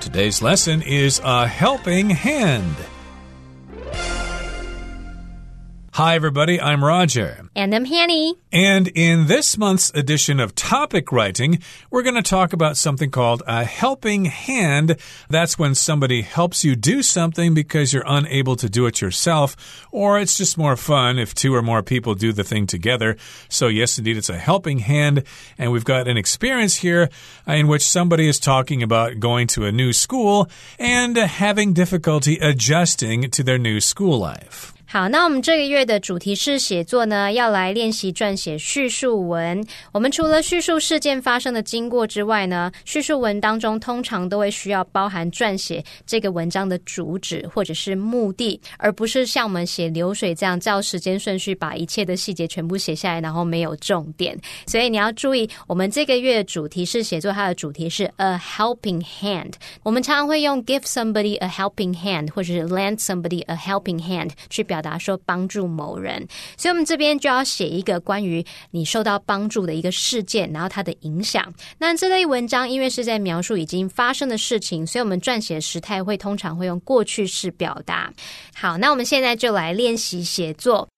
Today's lesson is a helping hand. Hi, everybody. I'm Roger. And I'm Hanny. And in this month's edition of Topic Writing, we're going to talk about something called a helping hand. That's when somebody helps you do something because you're unable to do it yourself, or it's just more fun if two or more people do the thing together. So, yes, indeed, it's a helping hand. And we've got an experience here in which somebody is talking about going to a new school and having difficulty adjusting to their new school life. 好，那我们这个月的主题是写作呢，要来练习撰写叙述文。我们除了叙述事件发生的经过之外呢，叙述文当中通常都会需要包含撰写这个文章的主旨或者是目的，而不是像我们写流水这样照时间顺序把一切的细节全部写下来，然后没有重点。所以你要注意，我们这个月的主题是写作，它的主题是 a helping hand。我们常常会用 give somebody a helping hand，或者是 lend somebody a helping hand 去表。表达说帮助某人，所以我们这边就要写一个关于你受到帮助的一个事件，然后它的影响。那这类文章因为是在描述已经发生的事情，所以我们撰写时态会通常会用过去式表达。好，那我们现在就来练习写作。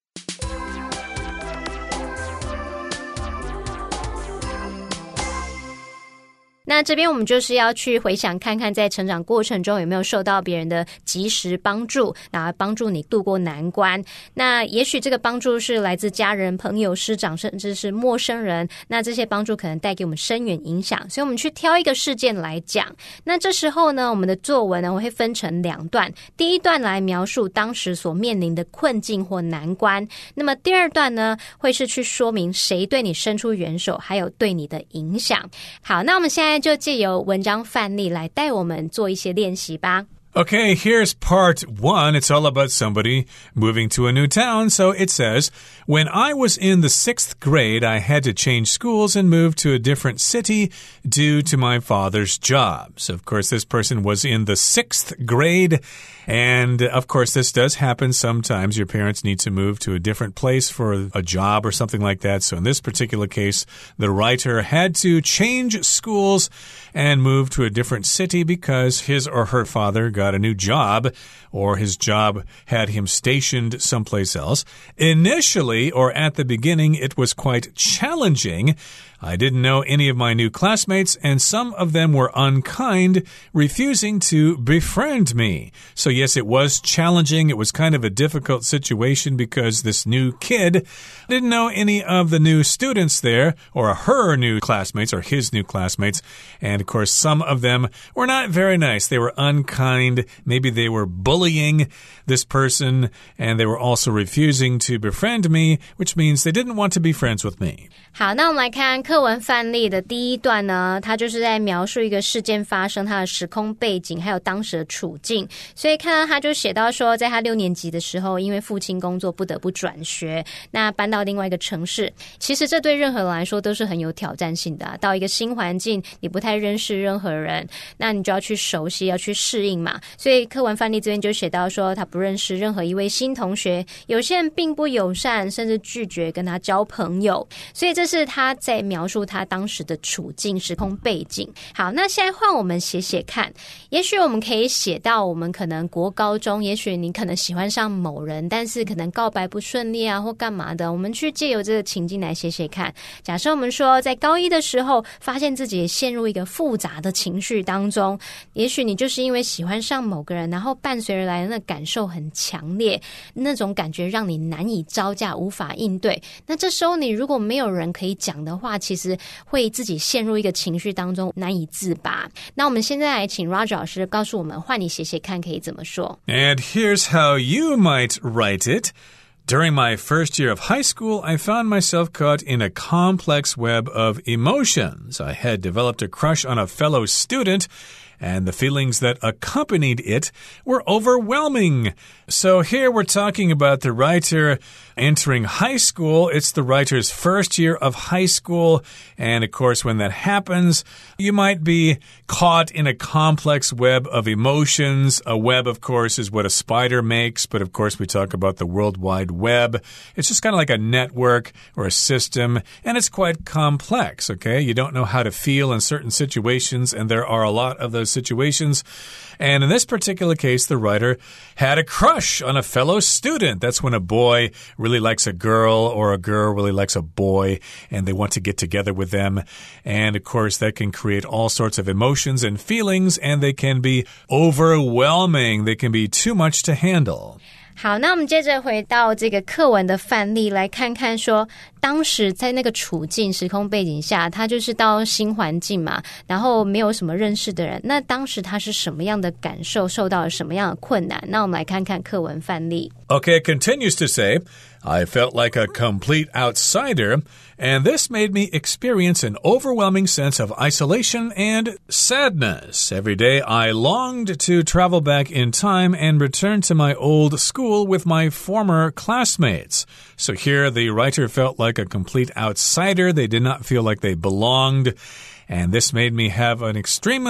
那这边我们就是要去回想看看，在成长过程中有没有受到别人的及时帮助，然后帮助你度过难关。那也许这个帮助是来自家人、朋友、师长，甚至是陌生人。那这些帮助可能带给我们深远影响，所以我们去挑一个事件来讲。那这时候呢，我们的作文呢，我会分成两段。第一段来描述当时所面临的困境或难关，那么第二段呢，会是去说明谁对你伸出援手，还有对你的影响。好，那我们现在。就借由文章范例来带我们做一些练习吧。Okay, here's part one. It's all about somebody moving to a new town. So it says, When I was in the sixth grade, I had to change schools and move to a different city due to my father's job. So, of course, this person was in the sixth grade. and of course, this does happen sometimes. Your parents need to move to a different place for a job or something like that. So, in this particular case, the writer had to change schools and move to a different city because his or her father got a new job or his job had him stationed someplace else. Initially, or at the beginning, it was quite challenging I didn't know any of my new classmates, and some of them were unkind, refusing to befriend me. So, yes, it was challenging. It was kind of a difficult situation because this new kid didn't know any of the new students there, or her new classmates, or his new classmates. And of course, some of them were not very nice. They were unkind. Maybe they were bullying this person, and they were also refusing to befriend me, which means they didn't want to be friends with me. 好，那我们来看 课文范例的第一段呢，它就是在描述一个事件发生，它的时空背景，还有当时的处境。所以看到他就写到说，在他六年级的时候，因为父亲工作不得不转学，那搬到另外一个城市。其实这对任何人来说都是很有挑战性的。到一个新环境，你不太认识任何人，那你就要去熟悉，要去适应嘛。所以课文范例这边就写到说，他不认识任何一位新同学，有些人并不友善，甚至拒绝跟他交朋友。所以这是他在描。描述他当时的处境、时空背景。好，那现在换我们写写看。也许我们可以写到，我们可能国高中，也许你可能喜欢上某人，但是可能告白不顺利啊，或干嘛的。我们去借由这个情境来写写看。假设我们说，在高一的时候，发现自己陷入一个复杂的情绪当中，也许你就是因为喜欢上某个人，然后伴随而来的那感受很强烈，那种感觉让你难以招架，无法应对。那这时候你如果没有人可以讲的话，其实会自己陷入一个情绪当中，难以自拔。那我们现在来请 Roger 老师告诉我们，换你写写看可以怎么说。And here's how you might write it. During my first year of high school, I found myself caught in a complex web of emotions. I had developed a crush on a fellow student and the feelings that accompanied it were overwhelming. So here we're talking about the writer entering high school. It's the writer's first year of high school. And of course, when that happens, you might be caught in a complex web of emotions. A web, of course, is what a spider makes. But of course, we talk about the World Wide Web. It's just kind of like a network or a system. And it's quite complex, okay? You don't know how to feel in certain situations. And there are a lot of those situations. And in this particular case, the writer had a crush on a fellow student. That's when a boy really likes a girl or a girl really likes a boy and they want to get together with them. And of course, that can create all sorts of emotions and feelings and they can be overwhelming. They can be too much to handle. 好，那我们接着回到这个课文的范例，来看看说，当时在那个处境、时空背景下，他就是到新环境嘛，然后没有什么认识的人，那当时他是什么样的感受，受到了什么样的困难？那我们来看看课文范例。Okay, continues to say. I felt like a complete outsider, and this made me experience an overwhelming sense of isolation and sadness. Every day I longed to travel back in time and return to my old school with my former classmates. So here the writer felt like a complete outsider. They did not feel like they belonged, and this made me have an extreme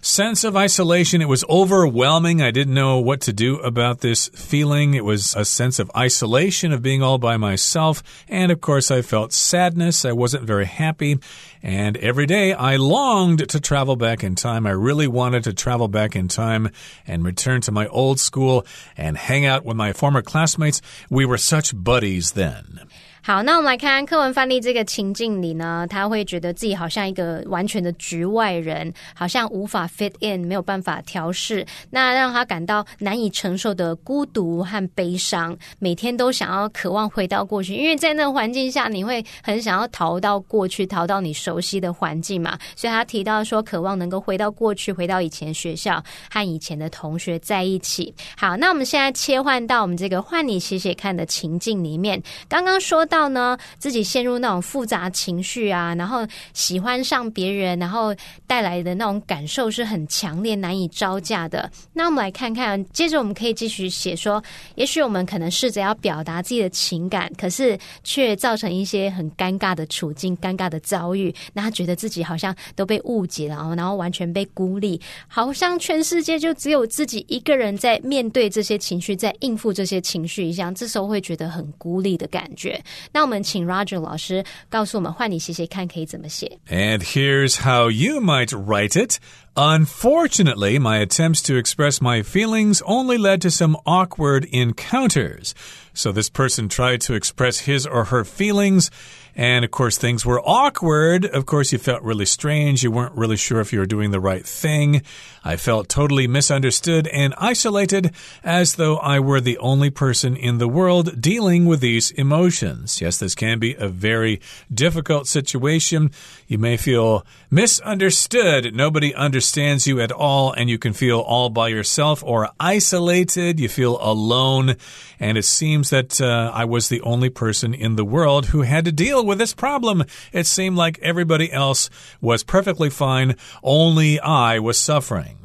sense of isolation. It was overwhelming. I didn't know what to do about this feeling. It was a sense of isolation, of being all by myself. And of course, I felt sadness. I wasn't very happy. And every day I longed to travel back in time. I really wanted to travel back in time and return to my old school and hang out with my former classmates. We were such buddies then. 好，那我们来看看课文范例这个情境里呢，他会觉得自己好像一个完全的局外人，好像无法 fit in，没有办法调试，那让他感到难以承受的孤独和悲伤，每天都想要渴望回到过去，因为在那个环境下，你会很想要逃到过去，逃到你熟 熟悉的环境嘛。所以他提到说，渴望能够回到过去，回到以前学校和以前的同学在一起。好，那我们现在切换到我们这个换你写写看的情境里面，刚刚说。到呢，自己陷入那种复杂情绪啊，然后喜欢上别人，然后带来的那种感受是很强烈、难以招架的。那我们来看看，接着我们可以继续写说，也许我们可能试着要表达自己的情感，可是却造成一些很尴尬的处境、尴尬的遭遇。那他觉得自己好像都被误解了，然后完全被孤立，好像全世界就只有自己一个人在面对这些情绪，在应付这些情绪一样。这时候会觉得很孤立的感觉。那我们请 Roger 老师告诉我们，换你写写看可以怎么写。And here's how you might write it. Unfortunately, my attempts to express my feelings only led to some awkward encounters. So this person tried to express his or her feelings and of course, things were awkward. Of course, you felt really strange. You weren't really sure if you were doing the right thing. I felt totally misunderstood and isolated, as though I were the only person in the world dealing with these emotions. Yes, this can be a very difficult situation. You may feel misunderstood. Nobody understands you at all, and you can feel all by yourself or isolated. You feel alone. And it seems that uh, I was the only person in the world who had to deal with this problem. It seemed like everybody else was perfectly fine, only I was suffering.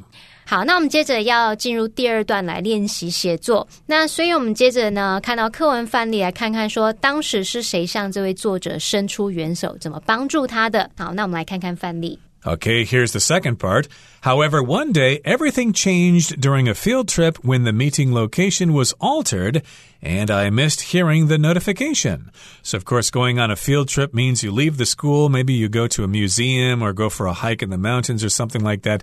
好，那我们接着要进入第二段来练习写作。那所以我们接着呢，看到课文范例来看看，说当时是谁向这位作者伸出援手，怎么帮助他的。好，那我们来看看范例。 Okay, here's the second part. However, one day everything changed during a field trip when the meeting location was altered and I missed hearing the notification. So, of course, going on a field trip means you leave the school, maybe you go to a museum or go for a hike in the mountains or something like that.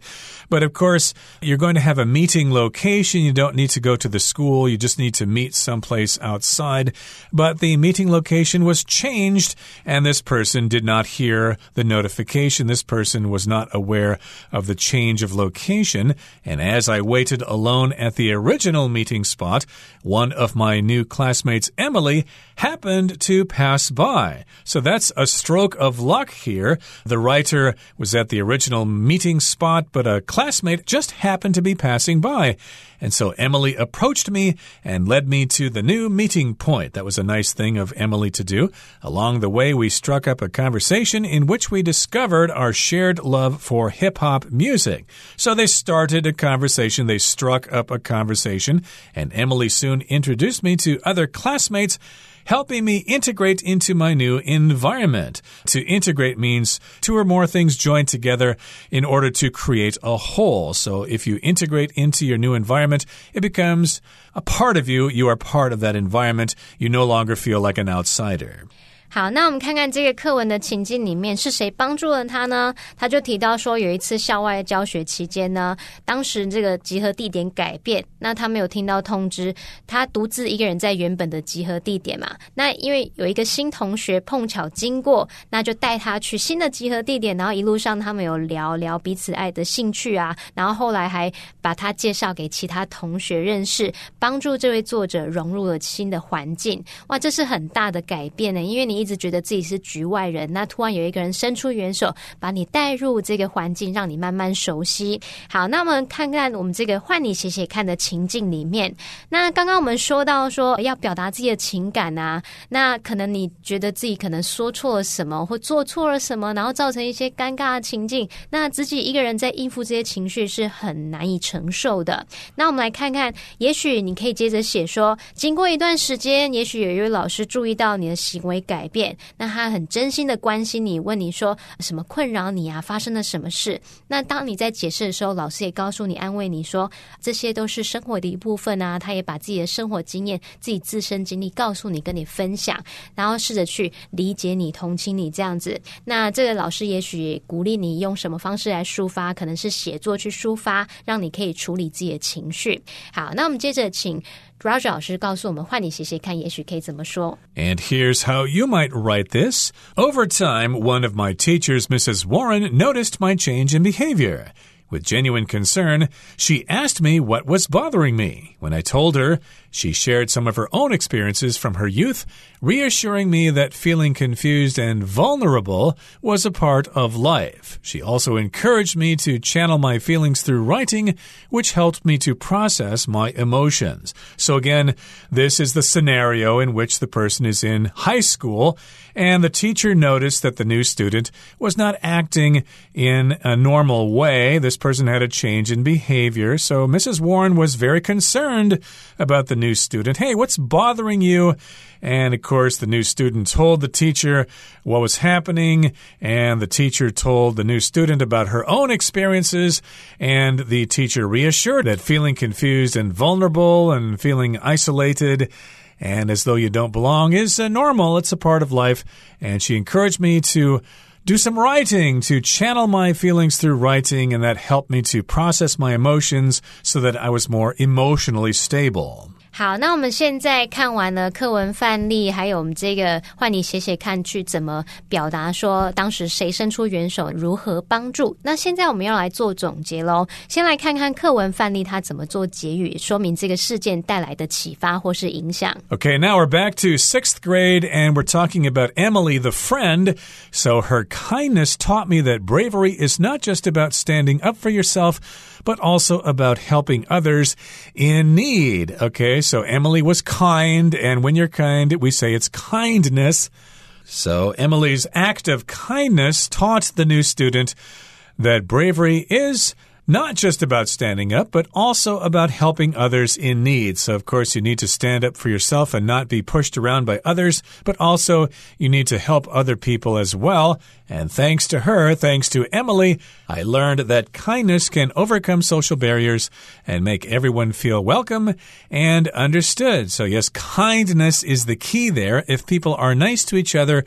But of course, you're going to have a meeting location. You don't need to go to the school, you just need to meet someplace outside. But the meeting location was changed, and this person did not hear the notification. This person was not aware of the change of location. And as I waited alone at the original meeting spot, one of my new classmates, Emily, happened to pass by. So that's a stroke of luck here. The writer was at the original meeting spot, but a classmate just happened to be passing by. And so Emily approached me and led me to the new meeting point. That was a nice thing of Emily to do. Along the way, we struck up a conversation in which we discovered our shared love for hip hop music. So they started a conversation, they struck up a conversation, and Emily soon introduced me to other classmates helping me integrate into my new environment. To integrate means two or more things joined together in order to create a whole. So if you integrate into your new environment, it becomes a part of you. You are part of that environment. You no longer feel like an outsider. 好，那我们看看这个课文的情境里面是谁帮助了他呢？他就提到说，有一次校外教学期间呢，当时这个集合地点改变，那他没有听到通知，他独自一个人在原本的集合地点嘛。那因为有一个新同学碰巧经过，那就带他去新的集合地点，然后一路上他们有聊聊彼此爱的兴趣啊，然后后来还把他介绍给其他同学认识，帮助这位作者融入了新的环境。哇，这是很大的改变呢，因为你。一直觉得自己是局外人，那突然有一个人伸出援手，把你带入这个环境，让你慢慢熟悉。好，那我们看看我们这个换你写写看的情境里面。那刚刚我们说到说要表达自己的情感啊，那可能你觉得自己可能说错了什么，或做错了什么，然后造成一些尴尬的情境，那自己一个人在应付这些情绪是很难以承受的。那我们来看看，也许你可以接着写说，经过一段时间，也许有一位老师注意到你的行为改。变，那他很真心的关心你，问你说什么困扰你啊？发生了什么事？那当你在解释的时候，老师也告诉你，安慰你说这些都是生活的一部分啊。他也把自己的生活经验、自己自身经历告诉你，跟你分享，然后试着去理解你、同情你这样子。那这个老师也许鼓励你用什么方式来抒发，可能是写作去抒发，让你可以处理自己的情绪。好，那我们接着请。Roger 老师告诉我们，换你写写看，也许可以怎么说。And here's how you might write this. Over time, one of my teachers, Mrs. Warren, noticed my change in behavior. With genuine concern, she asked me what was bothering me. When I told her, she shared some of her own experiences from her youth, reassuring me that feeling confused and vulnerable was a part of life. She also encouraged me to channel my feelings through writing, which helped me to process my emotions. So, again, this is the scenario in which the person is in high school, and the teacher noticed that the new student was not acting in a normal way. This person had a change in behavior, so Mrs. Warren was very concerned about the new student, Hey, what's bothering you? And of course, the new student told the teacher what was happening, and the teacher told the new student about her own experiences, and the teacher reassured that feeling confused and vulnerable and feeling isolated and as though you don't belong is uh, normal. It's a part of life. And she encouraged me to do some writing, to channel my feelings through writing, and that helped me to process my emotions so that I was more emotionally stable. 好，那我们现在看完了课文范例，还有我们这个换你写写看，去怎么表达说当时谁伸出援手，如何帮助。那现在我们要来做总结喽。先来看看课文范例它怎么做结语，说明这个事件带来的启发或是影响。Okay, now we're back to sixth grade, and we're talking about Emily, the friend. So her kindness taught me that bravery is not just about standing up for yourself but also about helping others in need. Okay, so Emily was kind, and when you're kind, we say it's kindness. So Emily's act of kindness taught the new student that bravery is not just about standing up, but also about helping others in need. So, of course, you need to stand up for yourself and not be pushed around by others, but also you need to help other people as well. And thanks to her, thanks to Emily, I learned that kindness can overcome social barriers and make everyone feel welcome and understood. So, yes, kindness is the key there. If people are nice to each other,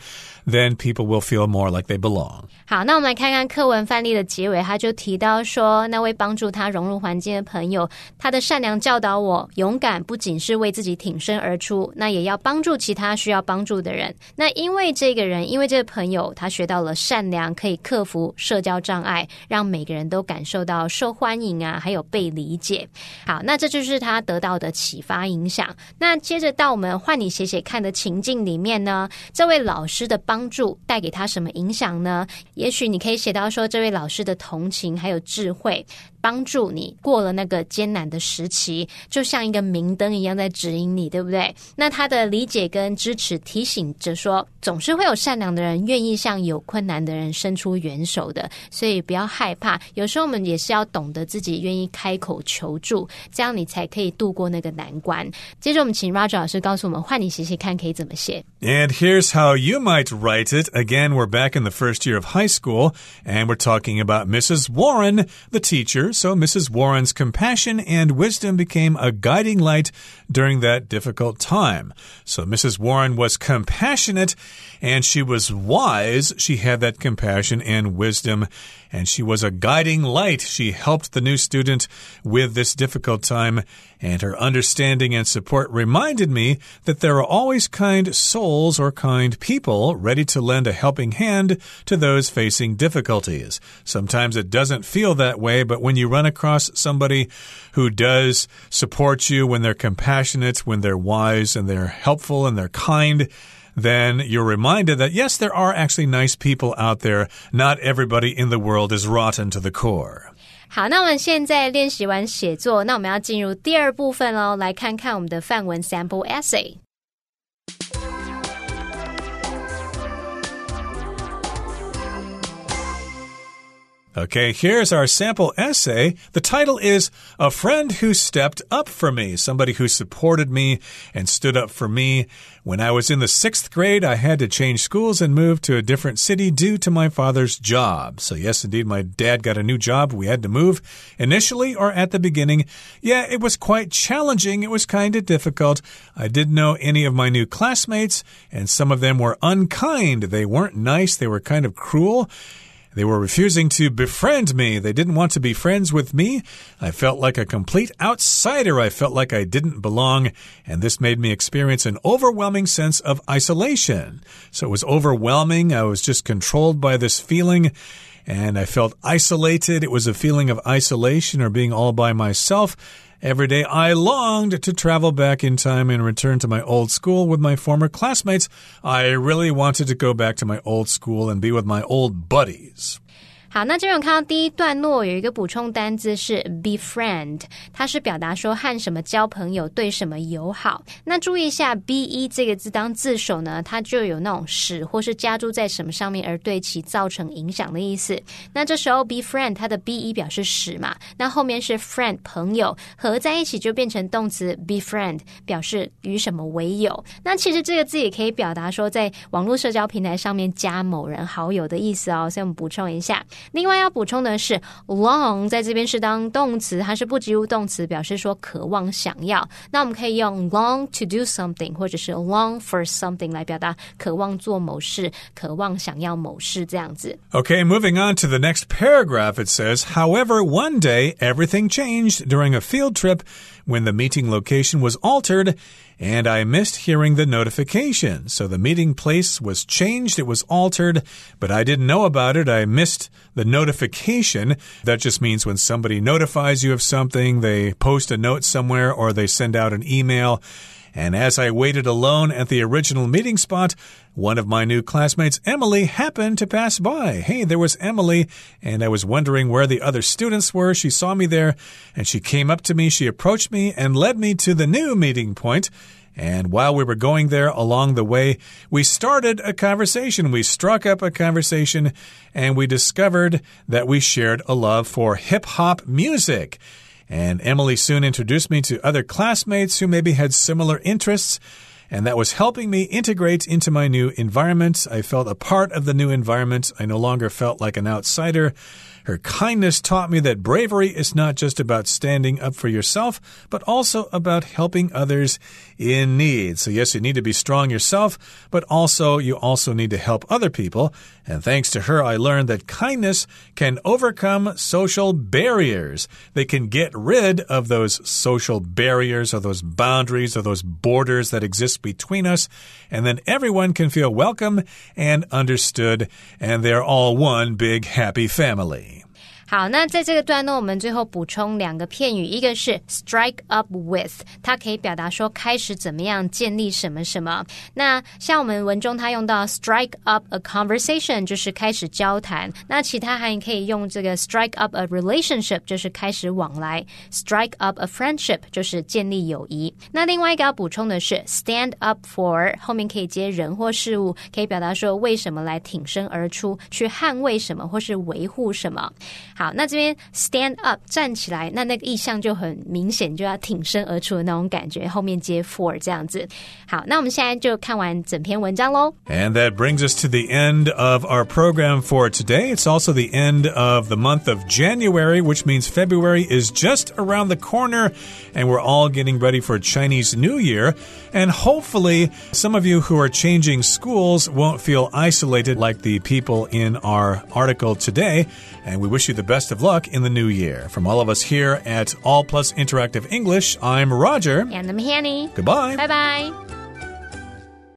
then people will feel more like they belong. 好，那我们来看看课文范例的结尾，他就提到说，那位帮助他融入环境的朋友，他的善良教导我，勇敢不仅是为自己挺身而出，那也要帮助其他需要帮助的人。那因为这个人，因为这个朋友，他学到了善良可以克服社交障碍，让每个人都感受到受欢迎啊，还有被理解。好，那这就是他得到的启发影响。那接着到我们换你写写看的情境里面呢，这位老师的帮助带给他什么影响呢？也许你可以写到说，这位老师的同情还有智慧。帮助你过了那个艰难的时期，就像一个明灯一样在指引你，对不对？那他的理解跟支持提醒着说，总是会有善良的人愿意向有困难的人伸出援手的，所以不要害怕。有时候我们也是要懂得自己愿意开口求助，这样你才可以度过那个难关。接着我们请 Roger 老师告诉我们，换你写写看可以怎么写。And here's how you might write it. Again, we're back in the first year of high school, and we're talking about Mrs. Warren, the teacher. So Mrs. Warren's compassion and wisdom became a guiding light during that difficult time. So Mrs. Warren was compassionate and she was wise. She had that compassion and wisdom and she was a guiding light. She helped the new student with this difficult time, and her understanding and support reminded me that there are always kind souls or kind people ready to lend a helping hand to those facing difficulties. Sometimes it doesn't feel that way, but when you run across somebody who does support you, when they're compassionate, when they're wise, and they're helpful and they're kind, then you're reminded that yes, there are actually nice people out there. Not everybody in the world is rotten to the core. 好，那我们现在练习完写作，那我们要进入第二部分喽，来看看我们的范文 sample essay。 Okay, here's our sample essay. The title is A Friend Who Stepped Up for Me. Somebody who supported me and stood up for me. When I was in the sixth grade, I had to change schools and move to a different city due to my father's job. So, yes, indeed, my dad got a new job. We had to move initially or at the beginning. Yeah, it was quite challenging. It was kind of difficult. I didn't know any of my new classmates, and some of them were unkind. They weren't nice, they were kind of cruel. They were refusing to befriend me. They didn't want to be friends with me. I felt like a complete outsider. I felt like I didn't belong, and this made me experience an overwhelming sense of isolation. So it was overwhelming. I was just controlled by this feeling and I felt isolated. It was a feeling of isolation or being all by myself. Every day I longed to travel back in time and return to my old school with my former classmates. I really wanted to go back to my old school and be with my old buddies. 好，那这边看到第一段落有一个补充单字是 befriend，它是表达说和什么交朋友，对什么友好。那注意一下 be 这个字当字首呢，它就有那种使或是加注在什么上面而对其造成影响的意思。那这时候 befriend 它的 be 表示使嘛，那后面是 friend 朋友合在一起就变成动词 befriend，表示与什么为友。那其实这个字也可以表达说在网络社交平台上面加某人好友的意思哦。所以我们补充一下。另外要补充的是，long 在这边是当动词，它是不及物动词，表示说渴望、想要。那我们可以用 long to do something，或者是 long for something 来表达渴望做某事、渴望想要某事这样子。Okay, moving on to the next paragraph, it says, However, one day everything changed during a field trip when the meeting location was altered and I missed hearing the notification. So the meeting place was changed, it was altered, but I didn't know about it. I missed the notification. That just means when somebody notifies you of something, they post a note somewhere or they send out an email. And as I waited alone at the original meeting spot, one of my new classmates, Emily, happened to pass by. Hey, there was Emily, and I was wondering where the other students were. She saw me there, and she came up to me, she approached me, and led me to the new meeting point. And while we were going there along the way, we started a conversation. We struck up a conversation and we discovered that we shared a love for hip hop music. And Emily soon introduced me to other classmates who maybe had similar interests and that was helping me integrate into my new environment. I felt a part of the new environment. I no longer felt like an outsider. Her kindness taught me that bravery is not just about standing up for yourself, but also about helping others in need. So yes, you need to be strong yourself, but also you also need to help other people. And thanks to her, I learned that kindness can overcome social barriers. They can get rid of those social barriers or those boundaries or those borders that exist between us. And then everyone can feel welcome and understood. And they're all one big happy family. 好，那在这个段落，我们最后补充两个片语，一个是 strike up with，它可以表达说开始怎么样建立什么什么。那像我们文中它用到 strike up a conversation，就是开始交谈。那其他还可以用这个 strike up a relationship，就是开始往来；strike up a friendship，就是建立友谊。那另外一个要补充的是 stand up for，后面可以接人或事物，可以表达说为什么来挺身而出，去捍卫什么或是维护什么。好。好，那这边 stand up 站起来，那那个意象就很明显，就要挺身而出的那种感觉，后面接 for 这样子。好，那我们现在就看完整篇文章喽。And that brings us to the end of our program for today. It's also the end of the month of January, which means February is just around the corner, and we're all getting ready for Chinese New Year. And hopefully, some of you who are changing schools won't feel isolated like the people in our article today. And we wish you the best of luck in the new year. From all of us here at All Plus Interactive English, I'm Roger. And I'm Hanny. Goodbye. Bye bye.